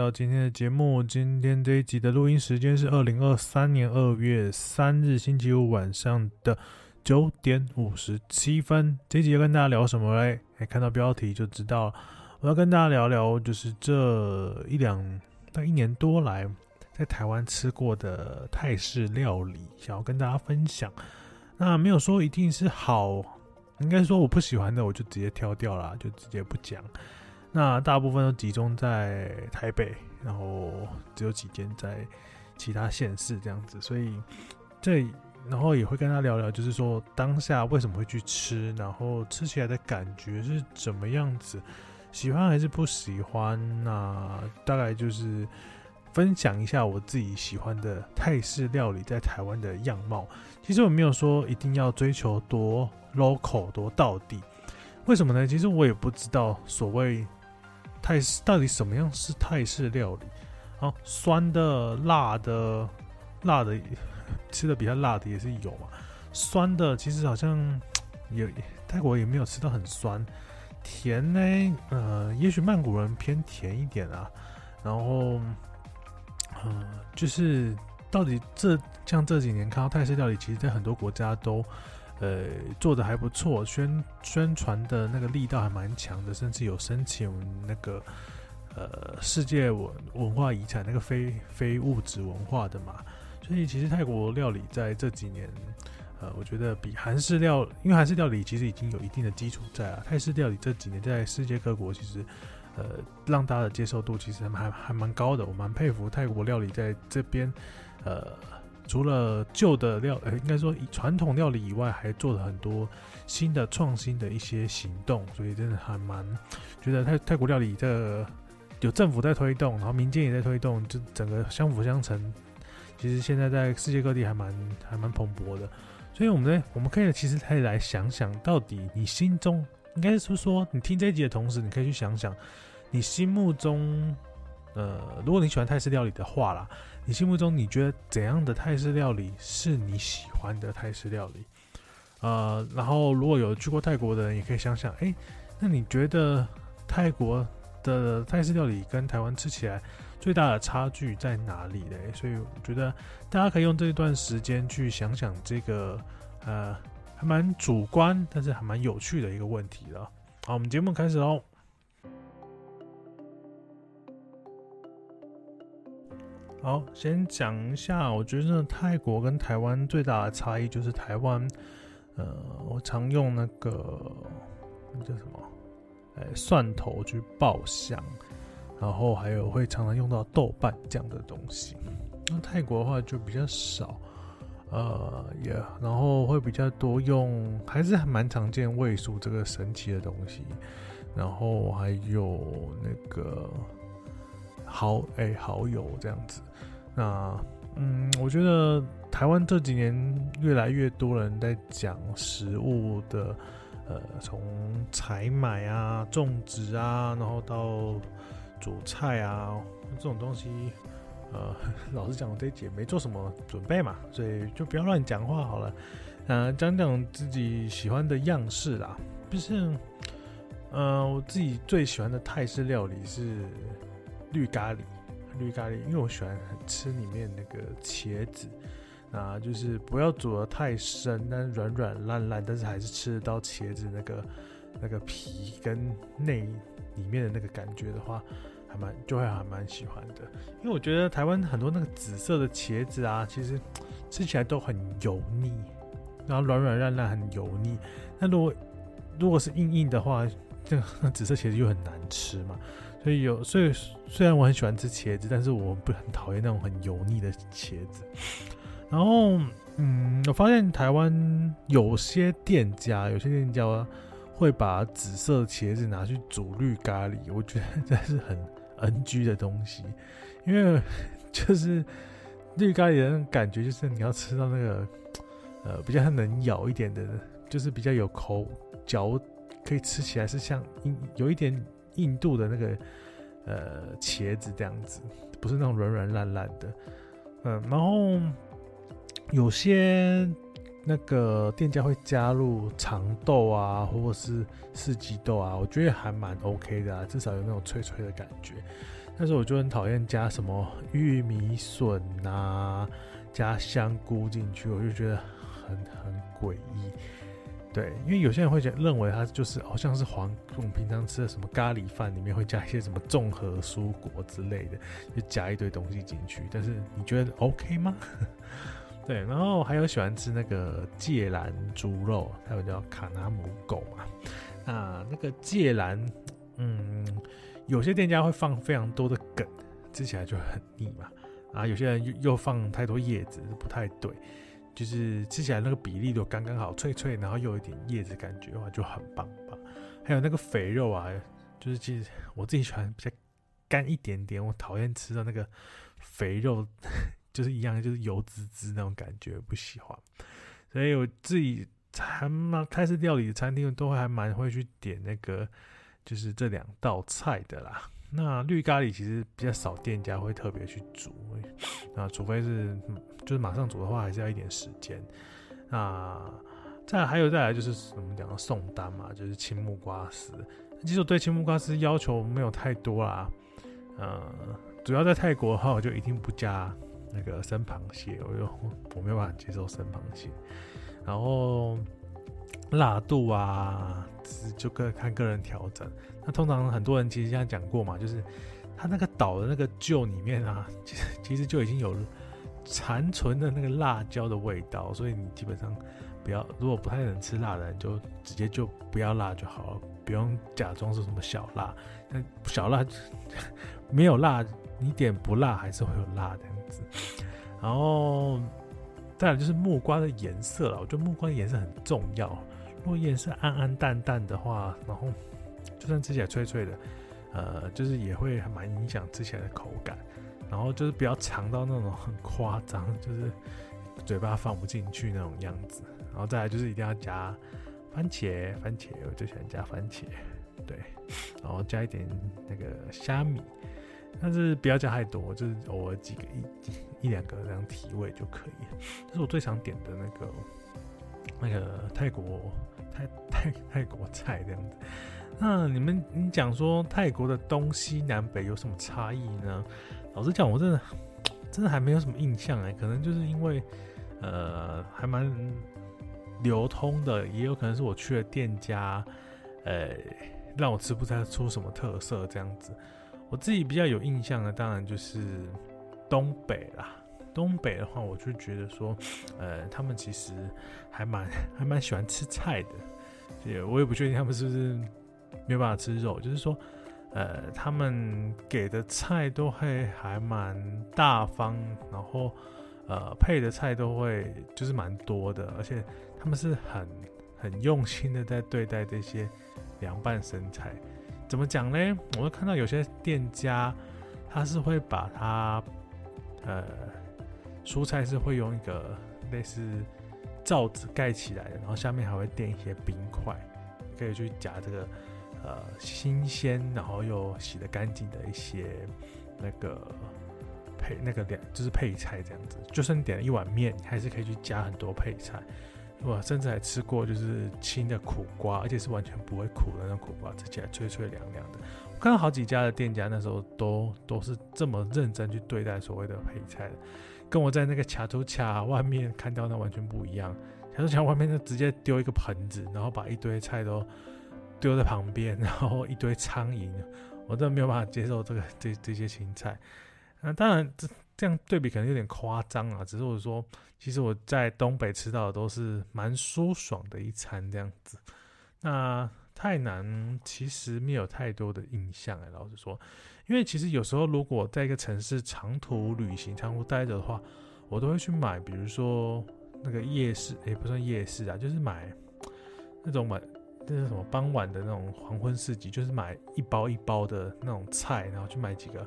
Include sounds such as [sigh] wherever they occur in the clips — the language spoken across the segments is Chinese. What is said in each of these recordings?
到今天的节目，今天这一集的录音时间是二零二三年二月三日星期五晚上的九点五十七分。这一集要跟大家聊什么嘞？哎，看到标题就知道了。我要跟大家聊聊，就是这一两到一年多来在台湾吃过的泰式料理，想要跟大家分享。那没有说一定是好，应该说我不喜欢的，我就直接挑掉了，就直接不讲。那大部分都集中在台北，然后只有几间在其他县市这样子，所以这然后也会跟他聊聊，就是说当下为什么会去吃，然后吃起来的感觉是怎么样子，喜欢还是不喜欢？那大概就是分享一下我自己喜欢的泰式料理在台湾的样貌。其实我没有说一定要追求多 local 多到底，为什么呢？其实我也不知道所谓。泰式到底什么样是泰式料理？啊，酸的、辣的、辣的，[laughs] 吃的比较辣的也是有嘛。酸的其实好像 [tsk] 也泰国也没有吃到很酸。甜呢，呃，也许曼谷人偏甜一点啊。然后，嗯、就是到底这像这几年看到泰式料理，其实在很多国家都。呃，做的还不错，宣宣传的那个力道还蛮强的，甚至有申请那个呃世界文文化遗产那个非非物质文化的嘛。所以其实泰国料理在这几年，呃，我觉得比韩式料，因为韩式料理其实已经有一定的基础在啊，泰式料理这几年在世界各国其实呃让大家的接受度其实还还蛮高的，我蛮佩服泰国料理在这边呃。除了旧的料，呃，应该说以传统料理以外，还做了很多新的创新的一些行动，所以真的还蛮觉得泰泰国料理这个有政府在推动，然后民间也在推动，就整个相辅相成。其实现在在世界各地还蛮还蛮蓬勃的，所以我们呢，我们可以其实可以来想想，到底你心中应该是说，你听这一集的同时，你可以去想想，你心目中，呃，如果你喜欢泰式料理的话啦。你心目中你觉得怎样的泰式料理是你喜欢的泰式料理？呃，然后如果有去过泰国的人，也可以想想，哎，那你觉得泰国的泰式料理跟台湾吃起来最大的差距在哪里嘞？所以我觉得大家可以用这一段时间去想想这个，呃，还蛮主观，但是还蛮有趣的一个问题了。好，我们节目开始喽。好，先讲一下，我觉得泰国跟台湾最大的差异就是台湾，呃，我常用那个那叫什么，哎，蒜头去爆香，然后还有会常常用到豆瓣酱的东西。那泰国的话就比较少，呃，也然后会比较多用，还是还蛮常见味素这个神奇的东西，然后还有那个。好哎，好友这样子，那嗯，我觉得台湾这几年越来越多人在讲食物的，呃，从采买啊、种植啊，然后到煮菜啊这种东西，呃，[laughs] 老实讲，我这一节没做什么准备嘛，所以就不要乱讲话好了。呃，讲讲自己喜欢的样式啦，毕竟，呃，我自己最喜欢的泰式料理是。绿咖喱，绿咖喱，因为我喜欢吃里面那个茄子，啊，就是不要煮得太深，但软软烂烂，但是还是吃得到茄子那个那个皮跟内里面的那个感觉的话，还蛮就会还蛮喜欢的。因为我觉得台湾很多那个紫色的茄子啊，其实 [tsk] 吃起来都很油腻，然后软软烂烂很油腻。那如果如果是硬硬的话，这 [laughs] 紫色茄子就很难吃嘛。所以有，所以虽然我很喜欢吃茄子，但是我不很讨厌那种很油腻的茄子。[laughs] 然后，嗯，我发现台湾有些店家，有些店家会把紫色茄子拿去煮绿咖喱，我觉得这是很 NG 的东西。因为 [laughs] 就是绿咖喱的那种感觉，就是你要吃到那个呃比较能咬一点的，就是比较有口嚼，可以吃起来是像有一点。印度的那个呃茄子这样子，不是那种软软烂烂的，嗯，然后有些那个店家会加入长豆啊，或者是四季豆啊，我觉得还蛮 OK 的啊，至少有那种脆脆的感觉。但是我就很讨厌加什么玉米笋啊，加香菇进去，我就觉得很很诡异。对，因为有些人会觉认为它就是好像是黄，我们平常吃的什么咖喱饭里面会加一些什么综合蔬果之类的，就加一堆东西进去。但是你觉得 OK 吗？[laughs] 对，然后还有喜欢吃那个芥蓝猪肉，还有叫卡纳姆狗嘛。那那个芥蓝，嗯，有些店家会放非常多的梗，吃起来就很腻嘛。啊，有些人又又放太多叶子，不太对。就是吃起来那个比例都刚刚好，脆脆，然后又有一点叶子感觉的话，就很棒棒。还有那个肥肉啊，就是其实我自己喜欢比较干一点点，我讨厌吃的那个肥肉，[laughs] 就是一样，就是油滋滋那种感觉，不喜欢。所以我自己还蛮泰式料理的餐厅都会还蛮会去点那个，就是这两道菜的啦。那绿咖喱其实比较少店家会特别去煮，那除非是就是马上煮的话，还是要一点时间。那再还有再来就是我们讲的送单嘛，就是青木瓜丝。其实我对青木瓜丝要求没有太多啦，呃，主要在泰国的话，我就一定不加那个生螃蟹，我就我没有办法接受生螃蟹。然后辣度啊。就个看个人调整。那通常很多人其实像讲过嘛，就是他那个岛的那个臼里面啊，其实其实就已经有残存的那个辣椒的味道，所以你基本上不要，如果不太能吃辣的人，就直接就不要辣就好了，不用假装是什么小辣。那小辣 [laughs] 没有辣，你点不辣还是会有辣的样子。然后再来就是木瓜的颜色了，我觉得木瓜颜色很重要。如果颜色暗暗淡淡的话，然后就算吃起来脆脆的，呃，就是也会蛮影响吃起来的口感。然后就是不要长到那种很夸张，[laughs] 就是嘴巴放不进去那种样子。然后再来就是一定要加番茄，番茄我最喜欢加番茄，对，然后加一点那个虾米，但是不要加太多，就是偶尔几个一一两个这样提味就可以。这是我最常点的那个。那个泰国泰泰泰国菜这样子，那你们你讲说泰国的东西南北有什么差异呢？老实讲，我真的真的还没有什么印象哎，可能就是因为呃还蛮流通的，也有可能是我去的店家，呃让我吃不太出什么特色这样子。我自己比较有印象的，当然就是东北啦。东北的话，我就觉得说，呃，他们其实还蛮 [laughs] 还蛮喜欢吃菜的，也我也不确定他们是不是没有办法吃肉，就是说，呃，他们给的菜都会还蛮大方，然后呃配的菜都会就是蛮多的，而且他们是很很用心的在对待这些凉拌生菜。怎么讲呢？我会看到有些店家他是会把它呃。蔬菜是会用一个类似罩子盖起来的，然后下面还会垫一些冰块，可以去夹这个呃新鲜然后又洗得干净的一些那个配那个两就是配菜这样子。就算你点了一碗面，你还是可以去加很多配菜。我甚至还吃过就是青的苦瓜，而且是完全不会苦的那种苦瓜，吃起来脆脆凉凉的。我看到好几家的店家那时候都都是这么认真去对待所谓的配菜的。跟我在那个卡图卡外面看到那完全不一样。卡图卡外面就直接丢一个盆子，然后把一堆菜都丢在旁边，[laughs] 然后一堆苍蝇，我真的没有办法接受这个这这些青菜。那当然这这样对比可能有点夸张啊，只是我说，其实我在东北吃到的都是蛮舒爽的一餐这样子。那泰南其实没有太多的印象哎，老实说。因为其实有时候，如果在一个城市长途旅行、长途待着的话，我都会去买，比如说那个夜市，也不算夜市啊，就是买那种买那是什么傍晚的那种黄昏市集，就是买一包一包的那种菜，然后去买几个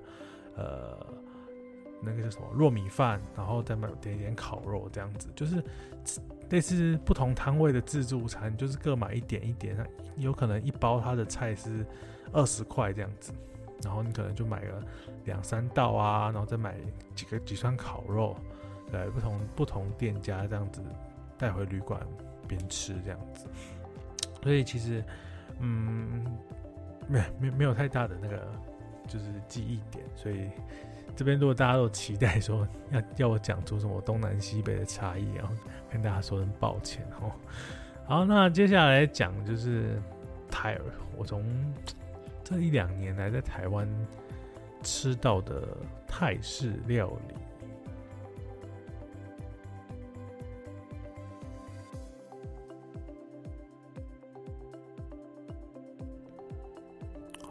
呃那个叫什么糯米饭，然后再买点点烤肉这样子，就是类似不同摊位的自助餐，就是各买一点一点，有可能一包它的菜是二十块这样子。然后你可能就买个两三道啊，然后再买几个几串烤肉，对，不同不同店家这样子带回旅馆边吃这样子。所以其实，嗯，没没没有太大的那个，就是记忆点，所以这边如果大家都期待说要要我讲出什么东南西北的差异，然后跟大家说声抱歉哦。好，那接下来讲就是泰尔，我从这一两年来在台湾吃到的泰式料理。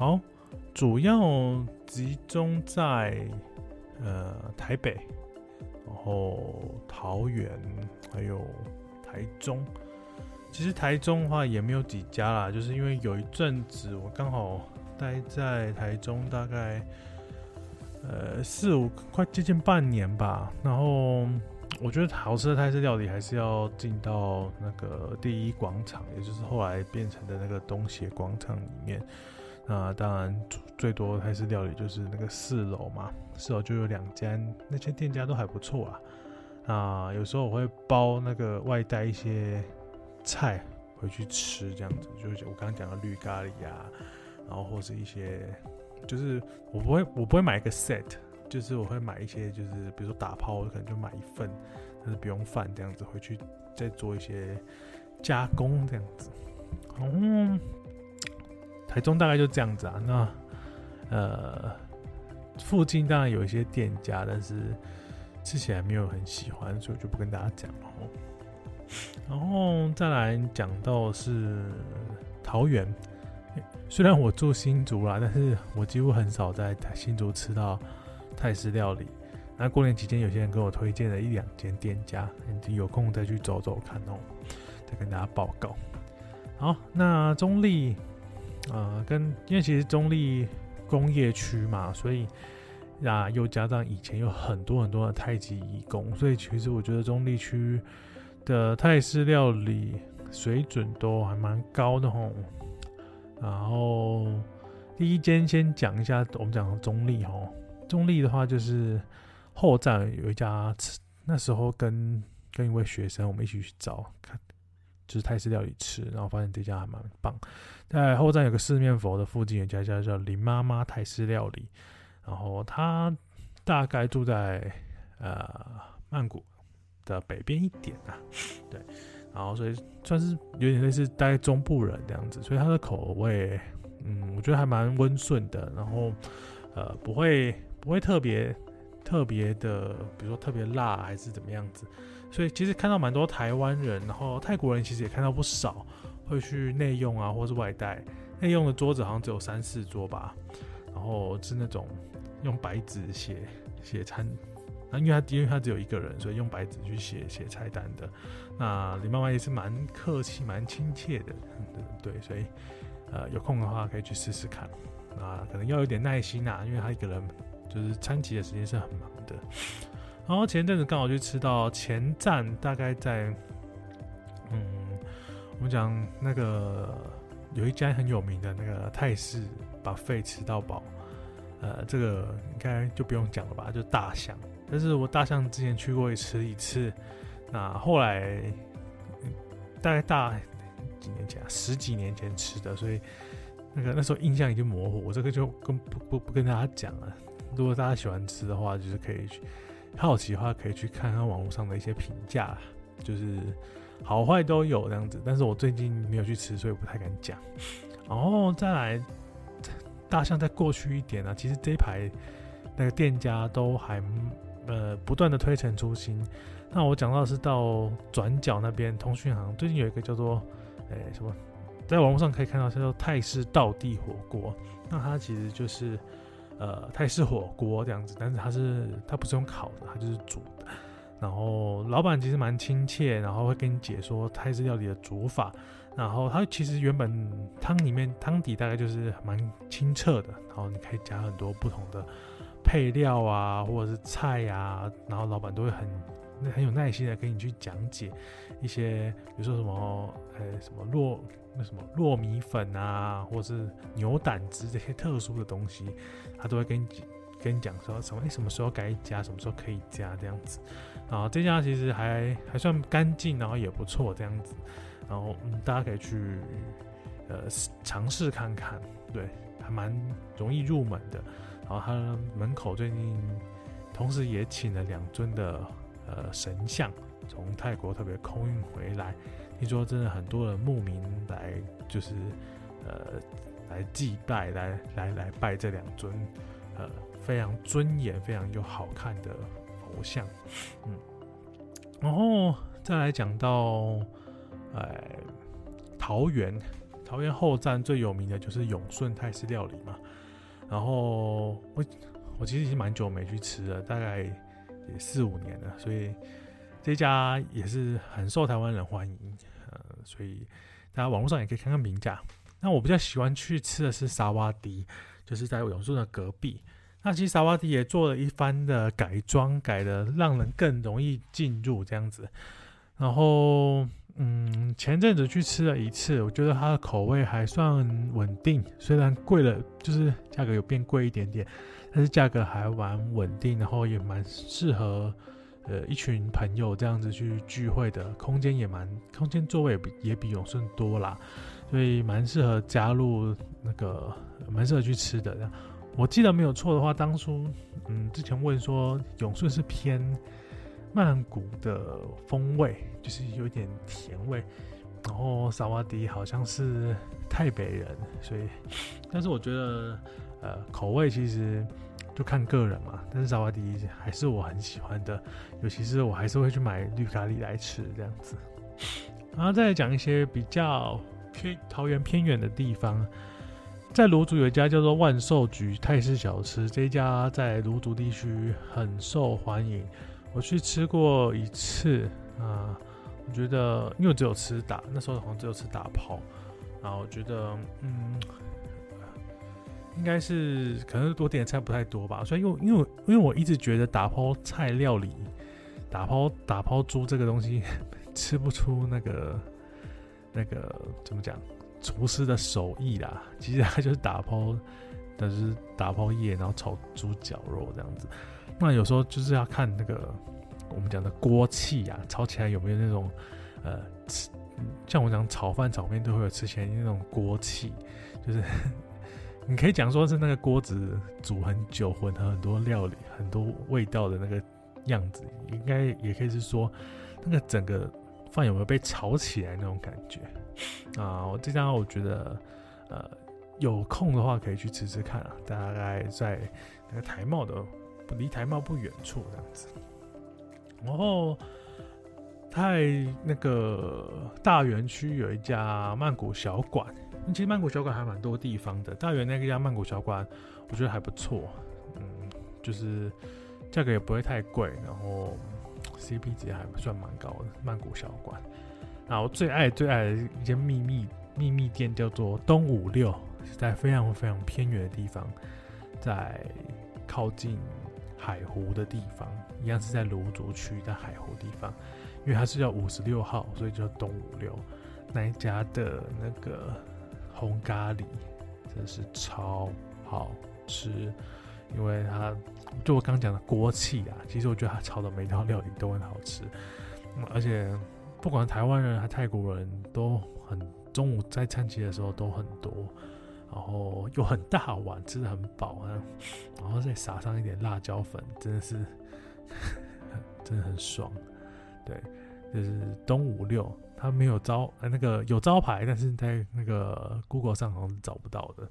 好，主要集中在呃台北，然后桃园，还有台中。其实台中的话也没有几家啦，就是因为有一阵子我刚好待在台中，大概呃四五快接近半年吧。然后我觉得好吃的泰式料理还是要进到那个第一广场，也就是后来变成的那个东协广场里面。那当然，最多还是料理就是那个四楼嘛，四楼就有两间，那些店家都还不错啊。啊，有时候我会包那个外带一些菜回去吃，这样子，就是我刚刚讲的绿咖喱啊，然后或者一些，就是我不会，我不会买一个 set，就是我会买一些，就是比如说打泡，我可能就买一份，但是不用饭这样子回去再做一些加工这样子，嗯。台中大概就这样子啊，那呃附近当然有一些店家，但是吃起来没有很喜欢，所以就不跟大家讲了。然后再来讲到是桃园，虽然我住新竹啦，但是我几乎很少在新竹吃到泰式料理。那过年期间，有些人跟我推荐了一两间店家，你有空再去走走看哦，再跟大家报告。好，那中坜。呃，跟因为其实中立工业区嘛，所以啊，又加上以前有很多很多的太极义工，所以其实我觉得中立区的泰式料理水准都还蛮高的吼。然后第一间先讲一下，我们讲中立吼，中立的话就是后站有一家，那时候跟跟一位学生我们一起去找看。就是泰式料理吃，然后发现这家还蛮棒。在后站有个四面佛的附近有家叫叫林妈妈泰式料理，然后他大概住在呃曼谷的北边一点啊，对，然后所以算是有点类似待中部人这样子，所以他的口味，嗯，我觉得还蛮温顺的，然后呃不会不会特别特别的，比如说特别辣还是怎么样子。所以其实看到蛮多台湾人，然后泰国人其实也看到不少，会去内用啊，或是外带。内用的桌子好像只有三四桌吧，然后是那种用白纸写写餐，那因为他因为他只有一个人，所以用白纸去写写菜单的。那李妈妈也是蛮客气、蛮亲切的，对，所以呃有空的话可以去试试看。那可能要有点耐心啊，因为他一个人就是餐期的时间是很忙的。然后前阵子刚好就吃到前站，大概在，嗯，我们讲那个有一家很有名的那个泰式把肺吃到饱，呃，这个应该就不用讲了吧，就大象。但是我大象之前去过一次一次，那后来大概大几年前啊，十几年前吃的，所以那个那时候印象已经模糊。我这个就跟不不不跟大家讲了。如果大家喜欢吃的话，就是可以去。好奇的话，可以去看看网络上的一些评价，就是好坏都有这样子。但是我最近没有去吃，所以不太敢讲。然后再来，大象再过去一点呢、啊，其实这一排那个店家都还呃不断的推陈出新。那我讲到是到转角那边通讯行，最近有一个叫做诶、什么，在网络上可以看到叫做泰式道地火锅。那它其实就是。呃，泰式火锅这样子，但是它是它不是用烤的，它就是煮的。然后老板其实蛮亲切，然后会跟你解说泰式料理的煮法。然后它其实原本汤里面汤底大概就是蛮清澈的，然后你可以加很多不同的配料啊，或者是菜呀、然后老板都会很很有耐心的跟你去讲解一些，比如说什么呃什么糯。那什么糯米粉啊，或者是牛胆汁这些特殊的东西，他都会跟你跟你讲说什么？哎，什么时候该加，什么时候可以加这样子。然后这家其实还还算干净，然后也不错这样子。然后嗯，大家可以去呃尝试看看，对，还蛮容易入门的。然后他门口最近同时也请了两尊的呃神像，从泰国特别空运回来。听说真的很多的牧民来，就是呃来祭拜，来来来拜这两尊呃非常尊严、非常又好看的佛像。嗯，然后再来讲到呃桃园，桃园后站最有名的就是永顺泰式料理嘛。然后我我其实已经蛮久没去吃了，大概也四五年了，所以这家也是很受台湾人欢迎。呃，所以大家网络上也可以看看评价。那我比较喜欢去吃的是沙瓦迪，就是在永顺的隔壁。那其实沙瓦迪也做了一番的改装，改的让人更容易进入这样子。然后，嗯，前阵子去吃了一次，我觉得它的口味还算稳定，虽然贵了，就是价格有变贵一点点，但是价格还蛮稳定，然后也蛮适合。呃，一群朋友这样子去聚会的空间也蛮，空间座位也比也比永顺多啦，所以蛮适合加入那个，蛮适合去吃的。我记得没有错的话，当初嗯之前问说永顺是偏曼谷的风味，就是有点甜味，然后萨瓦迪好像是泰北人，所以，但是我觉得呃口味其实。就看个人嘛，但是萨瓦迪还是我很喜欢的，尤其是我还是会去买绿咖喱来吃这样子。然后再来讲一些比较偏桃园偏远的地方，在芦竹有一家叫做万寿菊泰式小吃，这一家在芦竹地区很受欢迎，我去吃过一次啊，我觉得因为我只有吃打，那时候好像只有吃打抛，然后我觉得嗯。应该是可能多点的菜不太多吧，所以因为因为因为我一直觉得打抛菜料理，打抛打抛猪这个东西 [laughs] 吃不出那个那个怎么讲厨师的手艺啦，其实它就是打抛，但是打抛叶，然后炒猪脚肉这样子。那有时候就是要看那个我们讲的锅气啊，炒起来有没有那种呃，像我讲炒饭炒面都会有吃起来那种锅气，就是。你可以讲说是那个锅子煮很久，混合很多料理、很多味道的那个样子，应该也可以是说那个整个饭有没有被炒起来那种感觉 [laughs] 啊？我这家我觉得，呃，有空的话可以去吃吃看啊，大概在那个台贸的，离台贸不远处这样子。然后在那个大园区有一家曼谷小馆。其实曼谷小馆还蛮多地方的，大园那个家曼谷小馆，我觉得还不错，嗯，就是价格也不会太贵，然后 CP 值还算蛮高的曼谷小馆。然后最爱最爱的一间秘密秘密店叫做东五六，是在非常非常偏远的地方，在靠近海湖的地方，一样是在芦竹区的海湖地方，因为它是叫五十六号，所以叫东五六那一家的那个。红咖喱真是超好吃，因为它就我刚讲的锅气啊，其实我觉得它炒的每一道料理都很好吃，而且不管台湾人还泰国人都很中午在餐期的时候都很多，然后又很大碗，吃的很饱啊，然后再撒上一点辣椒粉，真的是 [laughs] 真的很爽，对，就是东五六。他没有招，呃，那个有招牌，但是在那个 Google 上好像是找不到的。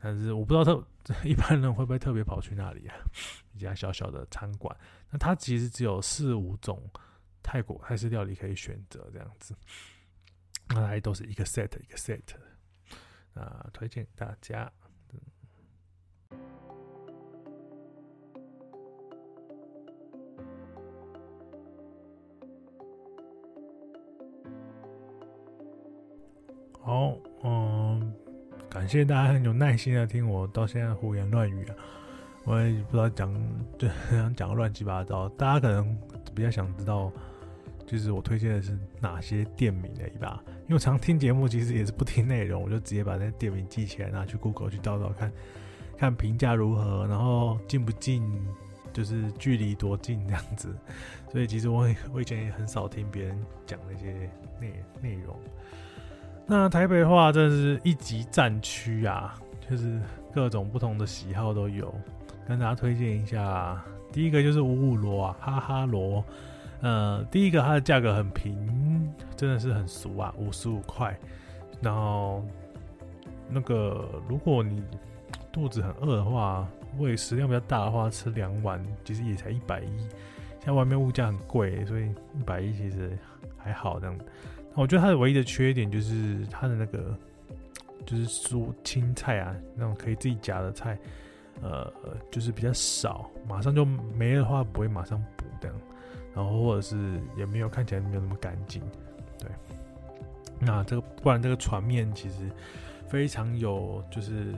但是我不知道他 [laughs] 一般人会不会特别跑去那里啊？[laughs] 一家小小的餐馆，那它其实只有四五种泰国泰式料理可以选择，这样子，那还都是一个 set 一个 set，啊，推荐大家。好，嗯，感谢大家很有耐心的听我到现在胡言乱语啊，我也不知道讲就讲个乱七八糟，大家可能比较想知道，就是我推荐的是哪些店名而已吧。因为常听节目，其实也是不听内容，我就直接把那些店名记起来，拿去 Google 去找找看，看评价如何，然后近不近，就是距离多近这样子。所以其实我我以前也很少听别人讲那些内内容。那台北话，真是一级战区啊，就是各种不同的喜好都有。跟大家推荐一下。第一个就是五五罗啊，哈哈罗。呃，第一个它的价格很平，真的是很俗啊，五十五块。然后那个如果你肚子很饿的话，胃食量比较大的话，吃两碗其实也才一百一。现在外面物价很贵，所以一百一其实还好这样。我觉得它的唯一的缺点就是它的那个就是蔬青菜啊，那种可以自己夹的菜，呃，就是比较少，马上就没了的话不会马上补这样，然后或者是也没有看起来没有那么干净，对。那这个不然这个船面其实非常有，就是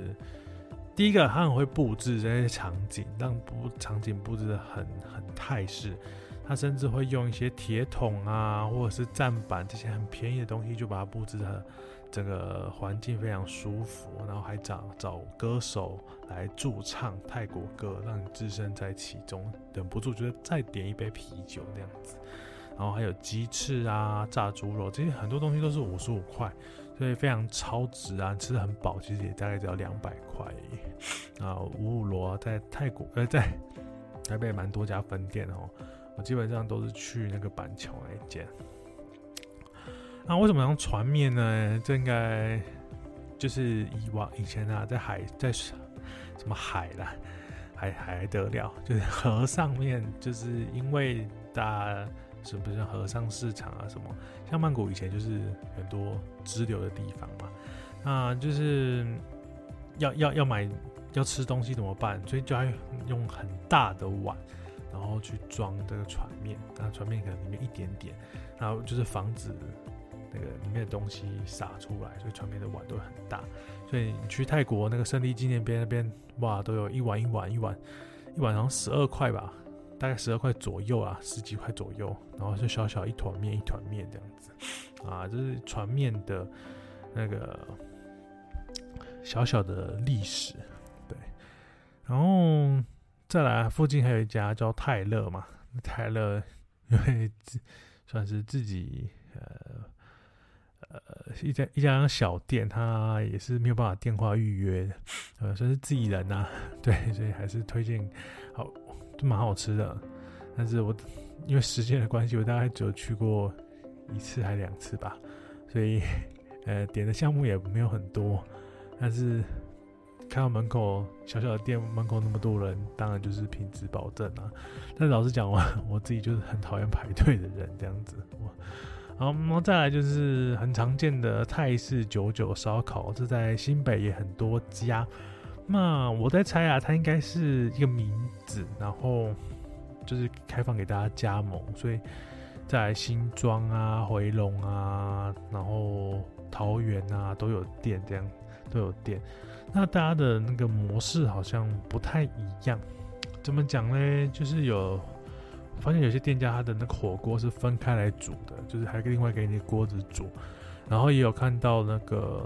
第一个它很会布置这些场景，让布场景布置的很很泰式。他甚至会用一些铁桶啊，或者是站板这些很便宜的东西，就把它布置的整个环境非常舒服，然后还找找歌手来驻唱泰国歌，让你置身在其中，忍不住觉得再点一杯啤酒那样子。然后还有鸡翅啊、炸猪肉这些很多东西都是五十五块，所以非常超值啊，吃的很饱，其实也大概只要两百块。啊，五五罗在泰国呃在台北蛮多家分店哦。我基本上都是去那个板桥那一间。那为什么用船面呢？这应该就是以往以前啊，在海在什么海啦，海还得了，就是 [laughs] 河上面，就是因为大家是不是河上市场啊什么？像曼谷以前就是很多支流的地方嘛，那就是要要要买要吃东西怎么办？所以就要用很大的碗。然后去装这个船面，那船面可能里面一点点，然后就是防止那个里面的东西洒出来，所以船面的碗都很大。所以你去泰国那个胜利纪念碑那边，哇，都有一碗一碗一碗一碗，好像十二块吧，大概十二块左右啊，十几块左右，然后就小小一团面一团面这样子啊，这是船面的那个小小的历史，对，然后。再来，附近还有一家叫泰勒嘛，泰勒因为算是自己呃呃一家一家小店，他也是没有办法电话预约的，呃，算是自己人呐、啊，[laughs] 对，所以还是推荐，好，就蛮好吃的。但是我因为时间的关系，我大概只有去过一次还两次吧，所以呃点的项目也没有很多，但是。看到门口小小的店门口那么多人，当然就是品质保证啊。但老实讲，我我自己就是很讨厌排队的人这样子。好，然后再来就是很常见的泰式九九烧烤，这在新北也很多家。那我在猜啊，它应该是一个名字，然后就是开放给大家加盟，所以在新庄啊、回龙啊、然后桃园啊都有店，这样都有店。那大家的那个模式好像不太一样，怎么讲呢？就是有发现有些店家他的那个火锅是分开来煮的，就是还另外给你锅子煮，然后也有看到那个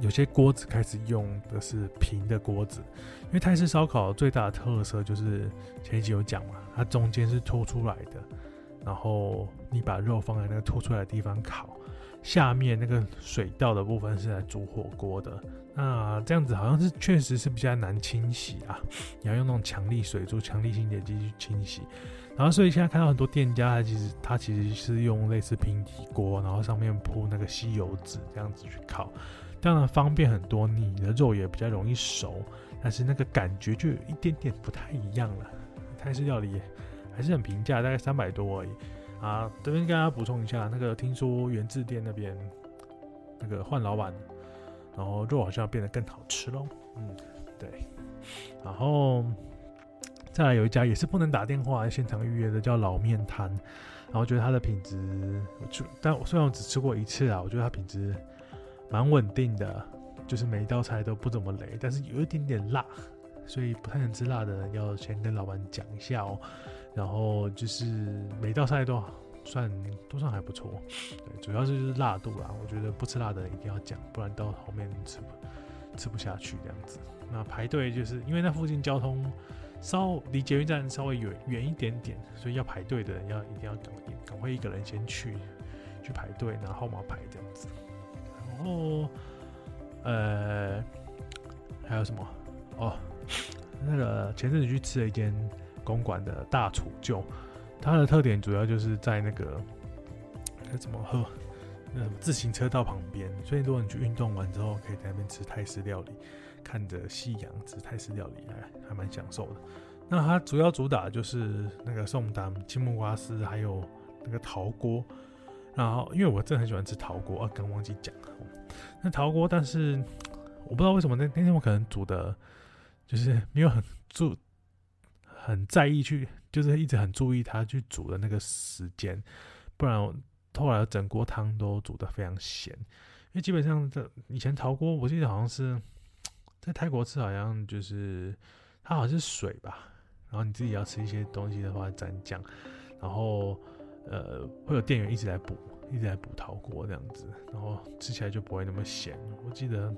有些锅子开始用的是平的锅子，因为泰式烧烤最大的特色就是前一集有讲嘛，它中间是凸出来的，然后你把肉放在那个凸出来的地方烤。下面那个水道的部分是来煮火锅的，那这样子好像是确实是比较难清洗啊，你要用那种强力水柱、强力清洁剂去清洗。然后所以现在看到很多店家，它其实它其实是用类似平底锅，然后上面铺那个吸油纸这样子去烤，当然方便很多，你的肉也比较容易熟，但是那个感觉就有一点点不太一样了。泰式料理还是很平价，大概三百多而已。啊，这边跟大家补充一下，那个听说元智店那边那个换老板，然后肉好像变得更好吃喽。嗯，对。然后再来有一家也是不能打电话现场预约的，叫老面摊。然后觉得它的品质，就但虽然我只吃过一次啊，我觉得它品质蛮稳定的，就是每一道菜都不怎么雷，但是有一点点辣，所以不太能吃辣的人要先跟老板讲一下哦。然后就是每道菜都算都算还不错，对，主要是就是辣度啦。我觉得不吃辣的一定要讲，不然到后面吃不吃不下去这样子。那排队就是因为那附近交通稍离捷运站稍微远远一点点，所以要排队的人要一定要赶赶快一个人先去去排队拿号码牌这样子。然后呃还有什么哦？那个前阵子去吃了一间公馆的大厨就，它的特点主要就是在那个那怎么喝，那什么自行车道旁边，所以如果你去运动完之后，可以在那边吃泰式料理，看着夕阳吃泰式料理，还还蛮享受的。那它主要主打就是那个宋丹青木瓜丝，还有那个陶锅。然后，因为我真的很喜欢吃陶锅，啊，刚忘记讲了。那陶锅，但是我不知道为什么那那天我可能煮的，就是没有很注很在意去，就是一直很注意它去煮的那个时间，不然后来整锅汤都煮得非常咸。因为基本上这以前陶锅，我记得好像是在泰国吃，好像就是它好像是水吧。然后你自己要吃一些东西的话，蘸酱，然后呃会有店员一直在补，一直在补陶锅这样子，然后吃起来就不会那么咸。我记得，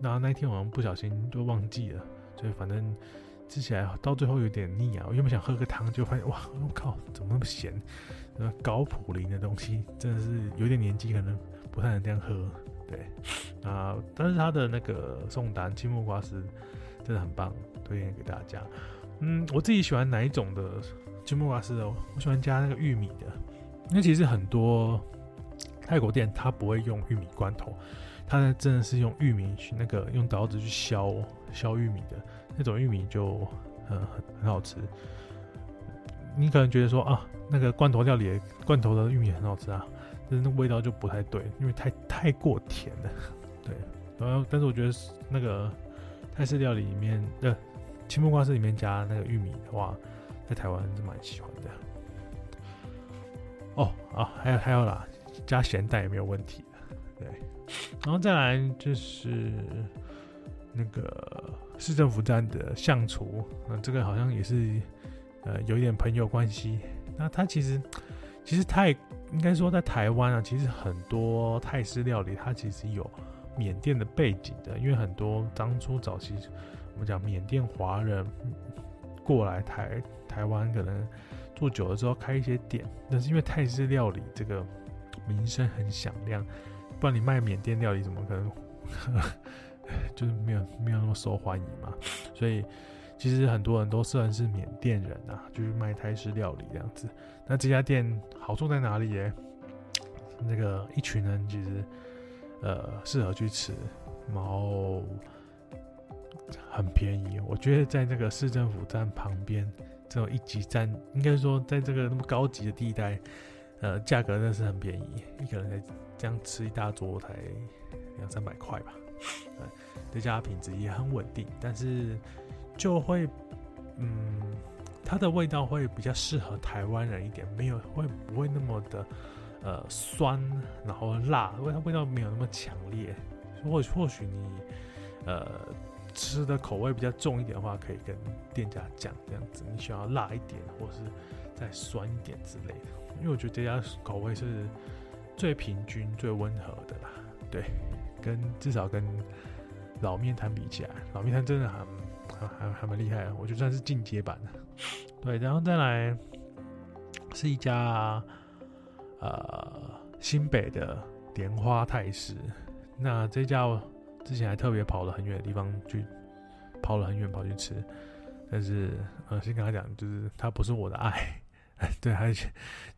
然后那一天晚上不小心就忘记了，所以反正吃起来到最后有点腻啊。我原本想喝个汤，就发现哇，我靠，怎么那么咸？那，高普林的东西真的是有点年纪，可能不太能这样喝。对啊，但是它的那个宋丹青木瓜丝真的很棒，推荐给大家。嗯，我自己喜欢哪一种的青木瓜丝哦？我喜欢加那个玉米的，因为其实很多泰国店它不会用玉米罐头，它呢真的是用玉米去那个用刀子去削削玉米的那种玉米就很很很好吃。你可能觉得说啊，那个罐头料理罐头的玉米很好吃啊，但是那味道就不太对，因为太太过甜了。对，然后但是我觉得那个泰式料理里面的。青木瓜丝里面加那个玉米的话，在台湾是蛮喜欢的。哦啊，还有还有啦，加咸蛋也没有问题。对，然后再来就是那个市政府站的相厨，那这个好像也是呃有一点朋友关系。那他其实其实泰应该说在台湾啊，其实很多泰式料理它其实有缅甸的背景的，因为很多当初早期。我们讲缅甸华人过来台台湾，可能做久了之后开一些店，但是因为泰式料理这个名声很响亮，不然你卖缅甸料理怎么可能就是没有没有那么受欢迎嘛？所以其实很多人都算是缅甸人啊，就是卖泰式料理这样子。那这家店好处在哪里耶？那个一群人其实呃适合去吃，然后。很便宜，我觉得在那个市政府站旁边这种一级站，应该说在这个那么高级的地带，呃，价格真的是很便宜，一个人才这样吃一大桌才两三百块吧。呃，这家品质也很稳定，但是就会，嗯，它的味道会比较适合台湾人一点，没有会不会那么的呃酸，然后辣，味它味道没有那么强烈。或或许你呃。吃的口味比较重一点的话，可以跟店家讲这样子，你想要辣一点，或是再酸一点之类的。因为我觉得这家口味是最平均、最温和的啦。对，跟至少跟老面摊比起来，老面摊真的还还还还蛮厉害的，我觉得算是进阶版的。[laughs] 对，然后再来是一家呃新北的莲花泰式，那这家我。之前还特别跑了很远的地方去，跑了很远跑去吃，但是呃，先跟他讲，就是他不是我的爱，[laughs] 对，还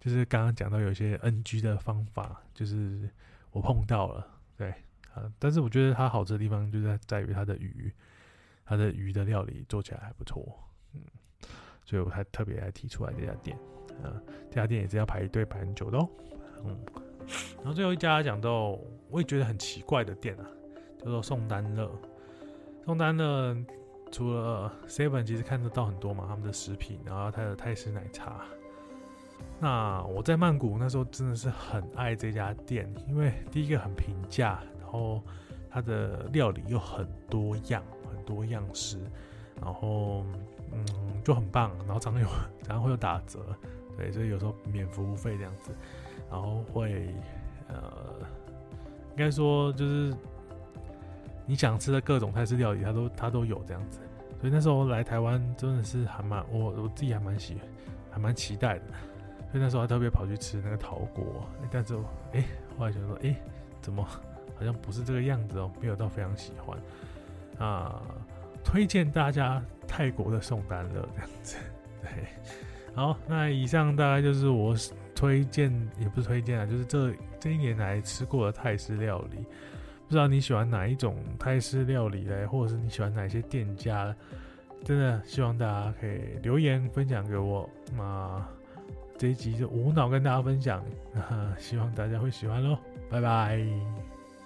就是刚刚讲到有些 NG 的方法，就是我碰到了，对啊，但是我觉得它好吃的地方就在在于它的鱼，它的鱼的料理做起来还不错，嗯，所以我还特别来提出来这家店，啊，这家店也是要排队排很久的哦，嗯，然后最后一家讲到我也觉得很奇怪的店啊。叫做宋丹乐，宋丹乐除了 Seven 其实看得到很多嘛，他们的食品，然后它的泰式奶茶。那我在曼谷那时候真的是很爱这家店，因为第一个很平价，然后它的料理又很多样，很多样式，然后嗯就很棒，然后常常有常常会有打折，对，所以有时候免服务费这样子，然后会呃应该说就是。你想吃的各种泰式料理，它都它都有这样子，所以那时候来台湾真的是还蛮我我自己还蛮喜还蛮期待的，所以那时候还特别跑去吃那个陶锅，但是哎、欸，后来想说哎、怎么好像不是这个样子哦，没有到非常喜欢啊。推荐大家泰国的宋丹乐这样子。[laughs] 对，好，那以上大概就是我推荐，也不是推荐啊，就是这这一年来吃过的泰式料理。不知道你喜欢哪一种泰式料理嘞，或者是你喜欢哪些店家？真的希望大家可以留言分享给我。那这一集就无脑跟大家分享，希望大家会喜欢喽，拜拜。